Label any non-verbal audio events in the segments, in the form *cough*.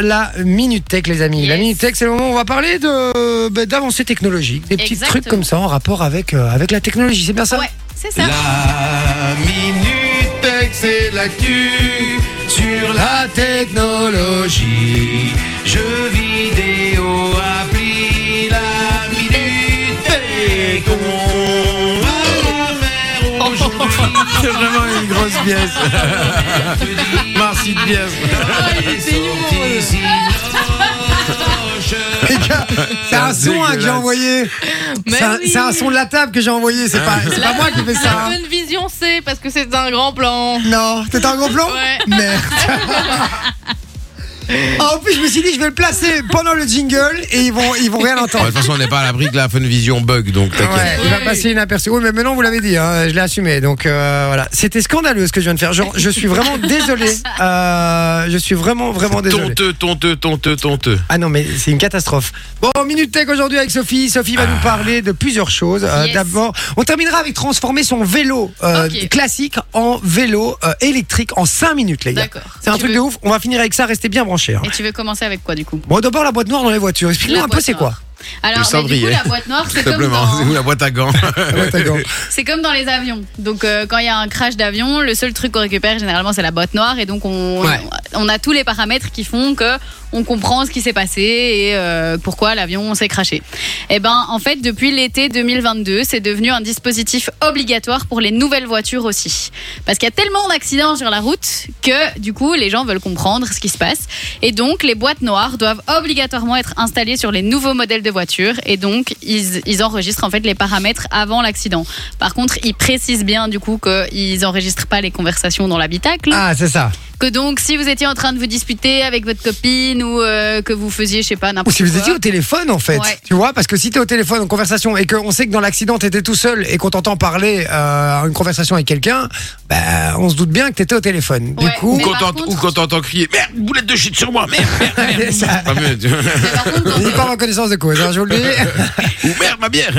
la Minute Tech, les amis. La. Minute Tech, c'est le moment où on va parler de bah, d'avancées technologiques, des petits Exactement. trucs comme ça en rapport avec, euh, avec la technologie. C'est bien ça Ouais, c'est ça. La minute tech, c'est l'actu sur la technologie. Jeux vidéo, C'est vraiment une grosse pièce. *laughs* Merci de pièce. Les gars, c'est un son hein, que j'ai envoyé. C'est un, oui. c'est un son de la table que j'ai envoyé. C'est pas, c'est pas moi qui fais ça. La hein. bonne vision, c'est parce que c'est un grand plan. Non, t'étais un gros plan Ouais. Merde. *laughs* Ah, en plus, je me suis dit, je vais le placer pendant le jingle et ils vont, ils vont rien De entendre. toute façon, on n'est pas à l'abri que la Funvision bug, donc Ouais, t'inquiète. il va passer inaperçu. Oui, mais maintenant vous l'avez dit, hein, je l'ai assumé. Donc euh, voilà, c'était scandaleux ce que je viens de faire. Genre, je suis vraiment désolé. Euh, je suis vraiment, vraiment désolé. Tonteux, tonteux, tonteux, tonteux. Ah non, mais c'est une catastrophe. Bon, minute tech aujourd'hui avec Sophie. Sophie va nous parler de plusieurs choses. Euh, Yes. D'abord, on terminera avec transformer son vélo euh, classique en vélo euh, électrique en 5 minutes, les gars. D'accord. C'est un Tu truc veux- de ouf. On va finir avec ça. Restez bien branchés. Et tu veux commencer avec quoi du coup? Bon, d'abord la boîte noire dans les voitures. Explique-nous un peu c'est quoi? Alors, bah, du coup, la boîte noire, c'est comme, dans... la boîte à gants *laughs* La boîte à gants. c'est comme dans les avions. Donc, euh, quand il y a un crash d'avion, le seul truc qu'on récupère généralement, c'est la boîte noire. Et donc, on, Ouais. On a tous les paramètres qui font que on comprend ce qui s'est passé et euh, pourquoi l'avion s'est crashé. Et ben, en fait, depuis l'été 2022, c'est devenu un dispositif obligatoire pour les nouvelles voitures aussi. Parce qu'il y a tellement d'accidents sur la route que, du coup, les gens veulent comprendre ce qui se passe. Et donc, les boîtes noires doivent obligatoirement être installées sur les nouveaux modèles de voitures. Et donc, ils, ils enregistrent en fait les paramètres avant l'accident. Par contre, ils précisent bien, du coup, qu'ils n'enregistrent pas les conversations dans l'habitacle. Ah, c'est ça. Que donc, si vous étiez en train de vous disputer avec votre copine ou euh, que vous faisiez, je sais pas, Ou n'importe si vous quoi. étiez au téléphone en fait, Ouais. tu vois, parce que si t'es au téléphone en conversation et qu'on sait que dans l'accident t'étais tout seul et qu'on t'entend parler euh, une conversation avec quelqu'un, bah, on se doute bien que t'étais au téléphone. Du Ouais, coup, Ou Mais quand par t'ent- contre- ou quand t'entends crier Merde, boulette de shit sur moi, merde, merde, merde. *laughs* ça- Pas mieux, tu- Mais par contre, quand- il en connaissance de cause, hein, je vous le dis. Ou merde, ma bière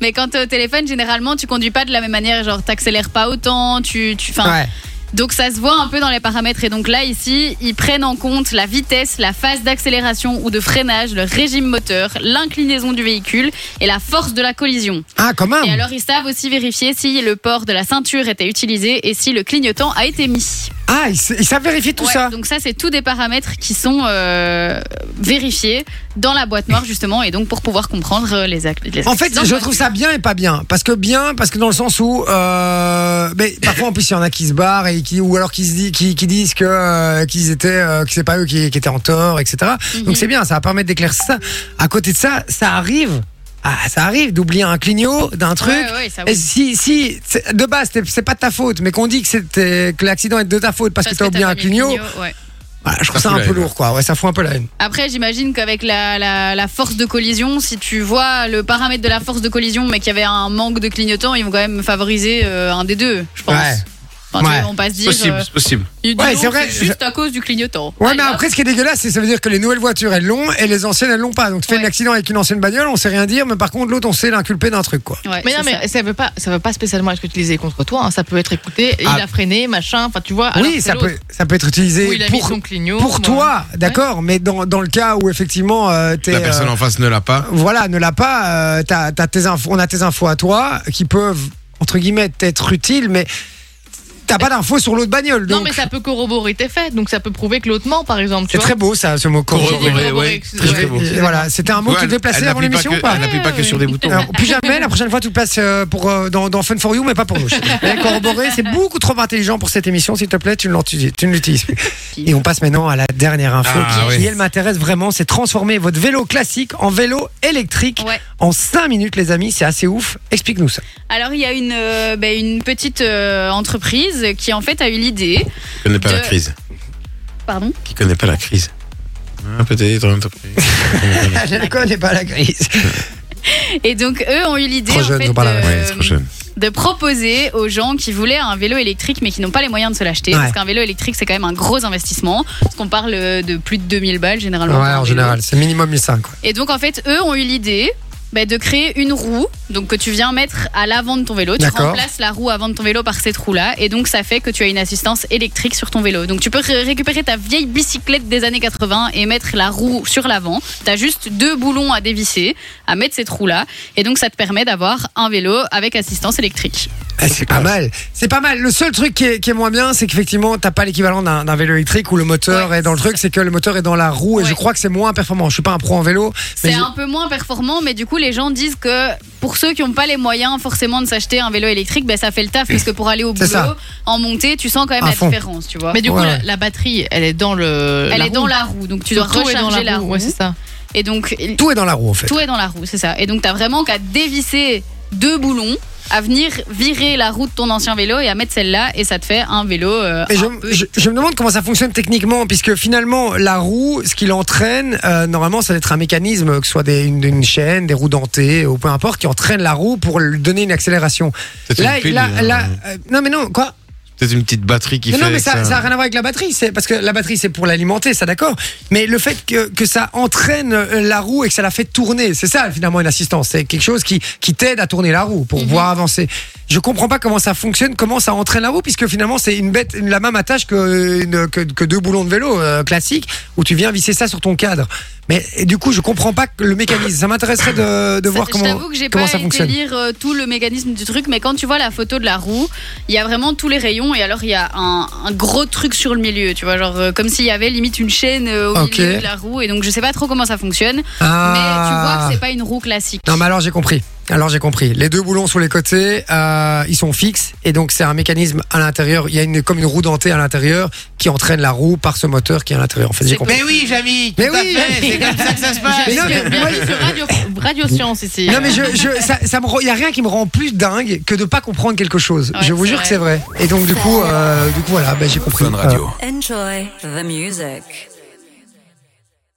mais quand t'es au téléphone, généralement, tu conduis pas de la même manière. Genre, t'accélères pas autant, tu, tu, enfin, Ouais. Donc ça se voit un peu dans les paramètres et donc là ici ils prennent en compte la vitesse, la phase d'accélération ou de freinage, le régime moteur, l'inclinaison du véhicule et la force de la collision. Ah, quand même. Et alors ils savent aussi vérifier si le port de la ceinture était utilisé et si le clignotant a été mis. Ah, ils, sa- ils savent vérifier tout Ouais, ça. Donc ça c'est tous des paramètres qui sont euh, vérifiés dans la boîte noire justement et donc pour pouvoir comprendre euh, les, ac- les En fait, je trouve ça bien et pas bien. Parce que bien, parce que dans le sens où, euh, mais parfois en plus il y en a qui se barrent et qui, ou alors qui se dit, qui, qui disent que euh, qu'ils étaient, que c'est pas eux qui, qui étaient en tort, etc. Mhm. Donc c'est bien, ça va permettre d'éclaircir ça. À côté de ça, ça arrive. Ah, ça arrive d'oublier un clignot d'un truc. Ouais, ouais, ça oui. si, si c'est- de base, c'est- pas de ta faute, mais qu'on dit que, c'était- que l'accident est de ta faute parce, que t'as oublié un clignot, clignot, ouais. voilà, je trouve Ça un peu haine. lourd, quoi. Ouais, ça fout un peu la haine. Après, j'imagine qu'avec la, la, la force de collision, si tu vois le paramètre de la force de collision, mais qu'il y avait un manque de clignotant, ils vont quand même favoriser euh, un des deux, je pense. Ouais. Enfin, Ouais. vont pas se dire. Possible, euh, c'est possible. Ouais, c'est vrai, juste à cause du clignotant. Ouais, Allez, mais hop. après, ce qui est dégueulasse, c'est ça veut dire que les nouvelles voitures, elles l'ont et les anciennes, elles l'ont pas. Donc, tu fais Ouais. un accident avec une ancienne bagnole, on sait rien dire, mais par contre, l'autre, on sait l'inculper d'un truc, quoi. Ouais, Mais non, mais ça. veut pas, ça veut pas spécialement être utilisé contre toi. hein. Ça peut être écouté, Ah. il a freiné, machin. Enfin, tu vois. oui, ça peut, ça peut être utilisé Où il a mis pour, son clignot. pour moi. toi, d'accord, mais dans, dans le cas où effectivement, euh, La personne euh, en face ne l'a pas. voilà, ne l'a pas, euh, t'as- t'as tes infos, on a tes infos à toi qui peuvent, entre guillemets, être utiles, mais t'as pas d'infos sur l'autre bagnole. Non, Donc, mais ça peut corroborer tes faits. Donc, ça peut prouver que l'autre ment, par exemple. c'est très beau, ça, ce mot Corroborer, corroborer. ouais, très, très beau. Et Voilà, c'était un mot que tu Ouais, placer elle avant l'émission ou pas Elle n'appuie pas que sur des boutons. Alors, plus jamais, la prochaine fois, tu places euh, pour, euh, dans, dans Fun for You, mais pas pour nous. *laughs* Et corroborer, c'est beaucoup trop intelligent pour cette émission. S'il te plaît, tu ne l'utilises tu ne l'utilises plus. Et on passe maintenant à la dernière info Ah, qui, oui. elle, m'intéresse vraiment. C'est transformer votre vélo classique en vélo électrique Ouais. en 5 minutes, les amis. C'est assez ouf. Explique-nous ça. Alors, il y a une, euh, ben, une petite euh, entreprise qui, en fait, a eu l'idée. Qui connaît pas De- la crise. Pardon Qui connaît pas la crise. Ah, Peut-être. *laughs* Je ne connais pas la crise. *laughs* Et donc, eux ont eu l'idée en fait, de- Ouais, c'est trop jeune. de proposer aux gens qui voulaient un vélo électrique mais qui n'ont pas les moyens de se l'acheter. Ouais. Parce qu'un vélo électrique, c'est quand même un gros investissement. Parce qu'on parle euh, de plus de 2000 balles généralement. Ouais, en général, c'est minimum 1005. Quoi. Et donc, en fait, eux ont eu l'idée bah, de créer une roue, donc que tu viens mettre à l'avant de ton vélo. Tu remplaces la roue avant de ton vélo par cette roue-là, et donc ça fait que tu as une assistance électrique sur ton vélo. Donc tu peux ré- récupérer ta vieille bicyclette des années 80 et mettre la roue sur l'avant. Tu as juste deux boulons à dévisser, à mettre cette roue-là, et donc ça te permet d'avoir un vélo avec assistance électrique. Eh, c'est pas mal. C'est pas mal. Le seul truc qui est, qui est moins bien, c'est qu'effectivement, t'as pas l'équivalent d'un vélo électrique où le moteur Ouais, est dans le truc, c'est que le moteur est dans la roue et Ouais. je crois que c'est moins performant. Je suis pas un pro en vélo, C'est je- un peu moins performant, mais du coup, les gens disent que pour ceux qui n'ont pas les moyens forcément de s'acheter un vélo électrique, ben, ça fait le taf, parce que pour aller au boulot, ça. en montée, tu sens quand même À la fond. différence, tu vois. Mais du coup, la, la batterie, elle est dans le. Elle la est dans roue. la roue, donc tu dois Tout est dans recharger la roue. Ouais, c'est ça. et donc, tout est dans la roue en fait. tout est dans la roue, c'est ça. Et donc, tu as vraiment qu'à dévisser deux boulons, à venir virer la roue de ton ancien vélo et à mettre celle-là, et ça te fait un vélo. euh, Et je, un peu je- je me demande comment ça fonctionne techniquement, puisque finalement, la roue, ce qui l'entraîne, euh, normalement, ça doit être un mécanisme, que ce soit des, une, une chaîne, des roues dentées, ou peu importe, qui entraîne la roue pour lui donner une accélération. C'est Là, une pile, là, hein. là, euh, non mais non, quoi? Peut-être une petite batterie qui non, fait. non, mais ça n'a rien à voir avec la batterie. C'est parce que la batterie, c'est pour l'alimenter, ça d'accord. Mais le fait que, que ça entraîne euh, la roue et que ça la fait tourner, c'est ça finalement une assistance. C'est quelque chose qui, qui t'aide à tourner la roue pour Mhm. pouvoir avancer. Je comprends pas comment ça fonctionne, comment ça entraîne la roue, puisque finalement c'est une bête, la même attache que, une- que, que deux boulons de vélo euh, classiques où tu viens visser ça sur ton cadre. Mais du coup, je comprends pas le mécanisme. Ça m'intéresserait de, de Ça- voir comment, que j'ai comment pas ça été fonctionne. lire euh, tout le mécanisme du truc, mais quand tu vois la photo de la roue, il y a vraiment tous les rayons et alors il y a un, un gros truc sur le milieu, tu vois, genre euh, comme s'il y avait limite une chaîne euh, au Ok. milieu de la roue et donc je sais pas trop comment ça fonctionne, Ah. mais tu vois que c'est pas une roue classique. Non, mais alors j'ai compris. Alors j'ai compris. Les deux boulons sur les côtés, euh, ils sont fixes et donc c'est un mécanisme à l'intérieur. Il y a une comme une roue dentée à l'intérieur qui entraîne la roue par ce moteur qui est à l'intérieur. En fait, j'ai compris. Mais oui, Jamy, Mais oui. c'est comme ça que ça se passe. Mais non, mais- sur Radio, Radio Science ici. Non mais je, je, ça, ça me, il y a rien qui me rend plus dingue que de pas comprendre quelque chose. Ouais, je vous c'est jure vrai. que c'est vrai. Et donc du coup, euh, du coup voilà, ben, j'ai compris. Fun Radio. Enjoy the music.